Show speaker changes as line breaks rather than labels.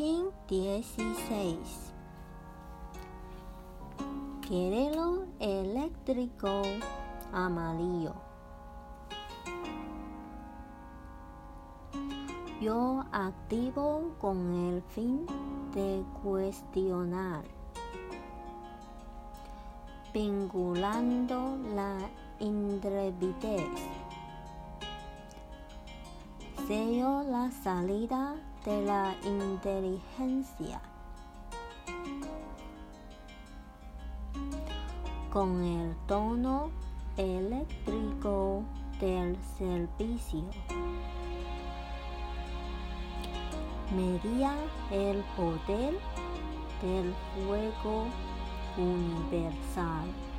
Imagen 16. Querelo eléctrico amarillo. Yo activo con el fin de cuestionar, vinculando la intrepidez. Sello la salida de la inteligencia. Con el tono eléctrico del servicio. Medía el poder del fuego universal.